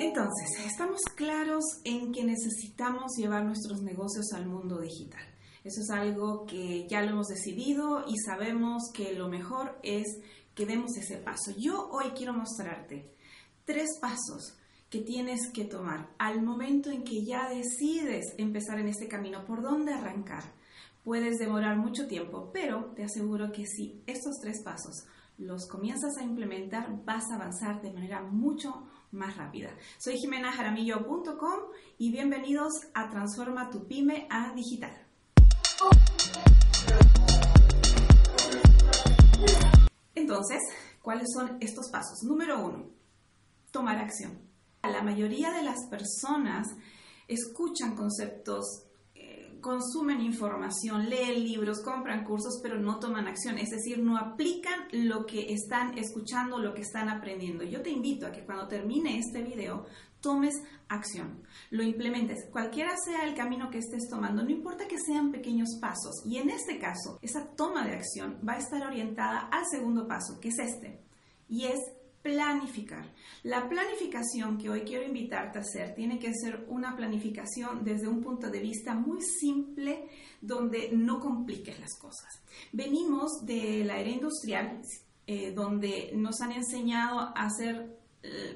Entonces, estamos claros en que necesitamos llevar nuestros negocios al mundo digital. Eso es algo que ya lo hemos decidido y sabemos que lo mejor es que demos ese paso. Yo hoy quiero mostrarte tres pasos que tienes que tomar al momento en que ya decides empezar en este camino, por dónde arrancar. Puedes demorar mucho tiempo, pero te aseguro que si estos tres pasos los comienzas a implementar, vas a avanzar de manera mucho más rápida. Soy jimenajaramillo.com y bienvenidos a Transforma tu pyme a digital. Entonces, ¿cuáles son estos pasos? Número uno, tomar acción. La mayoría de las personas escuchan conceptos consumen información, leen libros, compran cursos, pero no toman acción, es decir, no aplican lo que están escuchando, lo que están aprendiendo. Yo te invito a que cuando termine este video tomes acción, lo implementes, cualquiera sea el camino que estés tomando, no importa que sean pequeños pasos. Y en este caso, esa toma de acción va a estar orientada al segundo paso, que es este, y es planificar. La planificación que hoy quiero invitarte a hacer tiene que ser una planificación desde un punto de vista muy simple, donde no compliques las cosas. Venimos de la era industrial, eh, donde nos han enseñado a hacer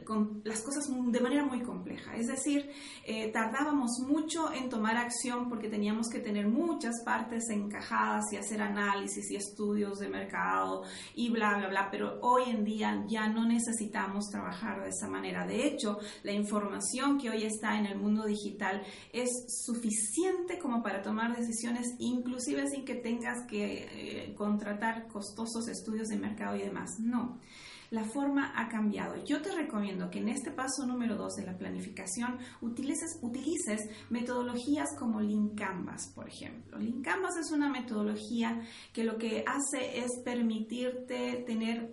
con las cosas de manera muy compleja. Es decir, eh, tardábamos mucho en tomar acción porque teníamos que tener muchas partes encajadas y hacer análisis y estudios de mercado y bla, bla, bla. Pero hoy en día ya no necesitamos trabajar de esa manera. De hecho, la información que hoy está en el mundo digital es suficiente como para tomar decisiones, inclusive sin que tengas que eh, contratar costosos estudios de mercado y demás. No la forma ha cambiado. Yo te recomiendo que en este paso número 2 de la planificación utilices, utilices metodologías como Lean Canvas, por ejemplo. Lean Canvas es una metodología que lo que hace es permitirte tener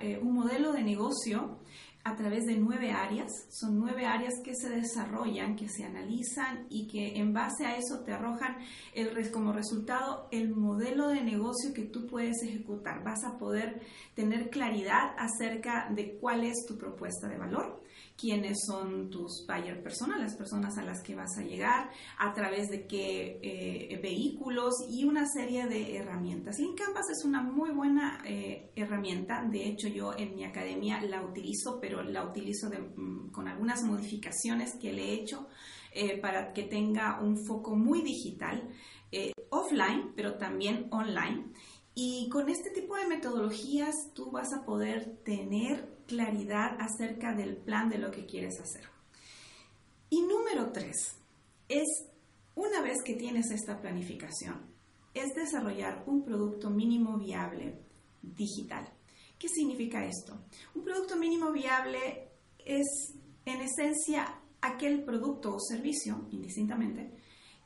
eh, un modelo de negocio a través de nueve áreas. Son nueve áreas que se desarrollan, que se analizan y que en base a eso te arrojan el, como resultado el modelo de negocio que tú puedes ejecutar. Vas a poder tener claridad acerca de cuál es tu propuesta de valor quiénes son tus buyer personas, las personas a las que vas a llegar, a través de qué eh, vehículos y una serie de herramientas. Link Canvas es una muy buena eh, herramienta, de hecho yo en mi academia la utilizo, pero la utilizo mm, con algunas modificaciones que le he hecho eh, para que tenga un foco muy digital, offline, pero también online. Y con este tipo de metodologías tú vas a poder tener claridad acerca del plan de lo que quieres hacer. Y número tres, es una vez que tienes esta planificación, es desarrollar un producto mínimo viable digital. ¿Qué significa esto? Un producto mínimo viable es en esencia aquel producto o servicio, indistintamente,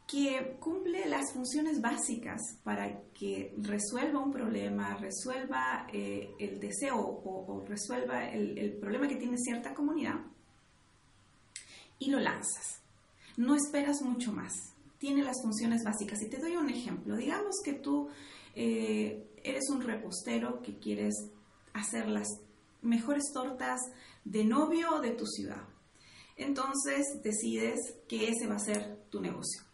que cumple las funciones básicas para que resuelva un problema, resuelva eh, el deseo o, resuelva el, problema que tiene cierta comunidad y lo lanzas. No esperas mucho más. Tiene las funciones básicas. Y te doy un ejemplo. Digamos que tú eh, eres un repostero que quieres hacer las mejores tortas de novio de tu ciudad. Entonces decides que ese va a ser tu negocio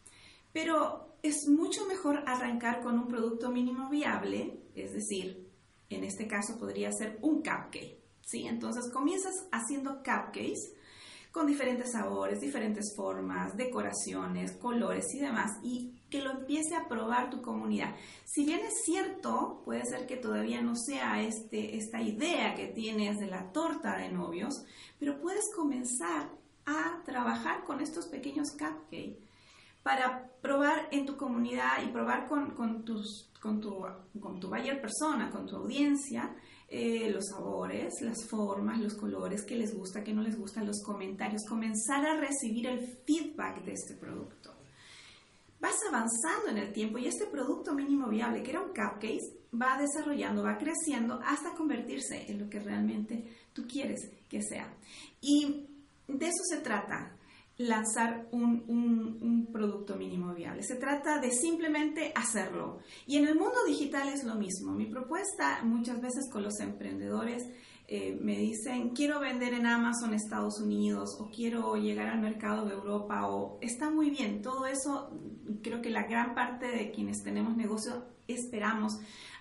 pero es mucho mejor arrancar con un producto mínimo viable, es decir, en este caso podría ser un cupcake. ¿sí? Entonces comienzas haciendo cupcakes con diferentes sabores, diferentes formas, decoraciones, colores y demás, y que lo empiece a probar tu comunidad. Si bien es cierto, puede ser que todavía no sea este, esta idea que tienes de la torta de novios, pero puedes comenzar a trabajar con estos pequeños cupcakes para probar en tu comunidad y probar con, tus, con, tu, con tu buyer persona, con tu audiencia, eh, los sabores, las formas, los colores, que les gusta, que no les gustan, los comentarios, comenzar a recibir el feedback de este producto. Vas avanzando en el tiempo y este producto mínimo viable, que era un cupcake, va desarrollando, va creciendo hasta convertirse en lo que realmente tú quieres que sea. Y de eso se trata lanzar un, un, producto mínimo viable. Se trata de simplemente hacerlo. Y en el mundo digital es lo mismo. Mi propuesta muchas veces con los emprendedores eh, me dicen, quiero vender en Amazon Estados Unidos o quiero llegar al mercado de Europa o está muy bien. Todo eso, creo que la gran parte de quienes tenemos negocio esperamos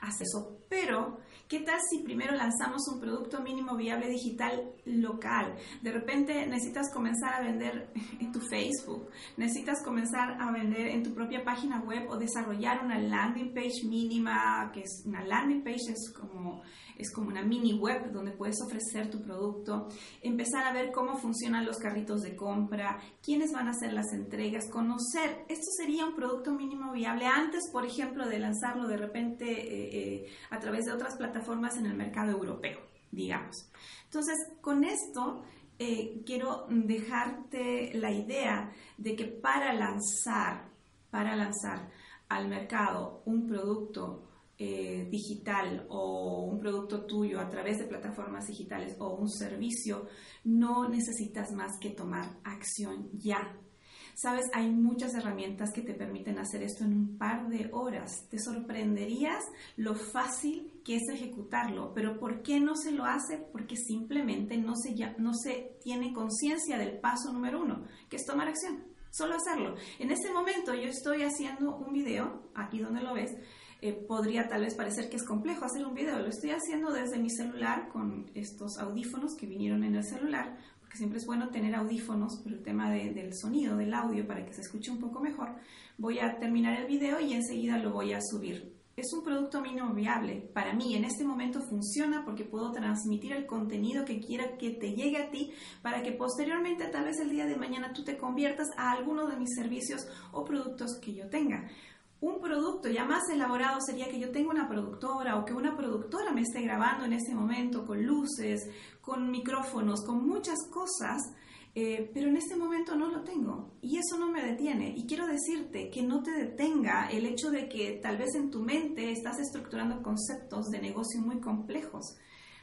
hacer eso. Pero, ¿qué tal si primero lanzamos un producto mínimo viable digital local? De repente necesitas comenzar a vender en tu Facebook, necesitas comenzar a vender en tu propia página web o desarrollar una landing page mínima, que es una landing page, es como es como una mini web donde puedes ofrecer tu producto, empezar a ver cómo funcionan los carritos de compra, quiénes van a hacer las entregas, conocer, esto sería un producto mínimo viable antes, por ejemplo, de de repente eh, eh, a través de otras plataformas en el mercado europeo, digamos. Entonces, con esto... Eh, quiero dejarte la idea de que para lanzar, para lanzar al mercado un producto digital o un producto tuyo a través de plataformas digitales o un servicio, no necesitas más que tomar acción ya. Sabes, hay muchas herramientas que te permiten hacer esto en un par de horas. Te sorprenderías lo fácil que es ejecutarlo, pero ¿por qué no se lo hace? Porque simplemente no se, no se tiene conciencia del paso número uno, que es tomar acción. Solo hacerlo. En este momento yo estoy haciendo un video, aquí donde lo ves, eh, podría tal vez parecer que es complejo hacer un video. Lo estoy haciendo desde mi celular con estos audífonos que vinieron en el celular, siempre es bueno tener audífonos por el tema del sonido, del audio, para que se escuche un poco mejor. Voy a terminar el video y enseguida lo voy a subir. Es un producto mínimo viable. Para mí en este momento funciona porque puedo transmitir el contenido que quiera que te llegue a ti para que posteriormente, tal vez el día de mañana, tú te conviertas a alguno de mis servicios o productos que yo tenga. Un producto ya más elaborado sería que yo tenga una productora o que una productora me esté grabando en ese momento con luces, con micrófonos, con muchas cosas, eh, pero en este momento no lo tengo y eso no me detiene. Y quiero decirte que no te detenga el hecho de que tal vez en tu mente estás estructurando conceptos de negocio muy complejos.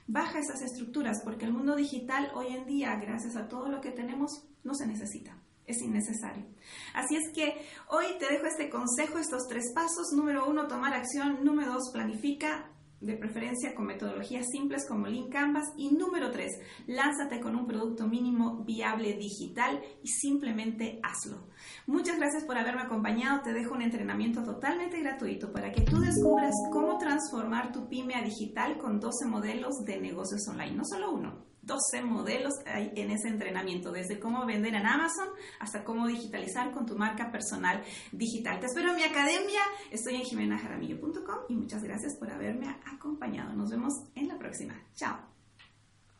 Baja esas estructuras porque el mundo digital hoy en día, gracias a todo lo que tenemos, no se necesita es innecesario. Así es que hoy te dejo este consejo, estos tres pasos. Número uno, tomar acción. Número dos, planifica de preferencia con metodologías simples como Lean Canvas. Y número tres, lánzate con un producto mínimo viable digital y simplemente hazlo. Muchas gracias por haberme acompañado. Te dejo un entrenamiento totalmente gratuito para que tú descubras cómo transformar tu pyme a digital con 12 modelos de negocios online, no solo uno 12 modelos en ese entrenamiento, desde cómo vender en Amazon hasta cómo digitalizar con tu marca personal digital. Te espero en mi academia, estoy en jimenajaramillo.com y muchas gracias por haberme acompañado. Nos vemos en la próxima. Chao.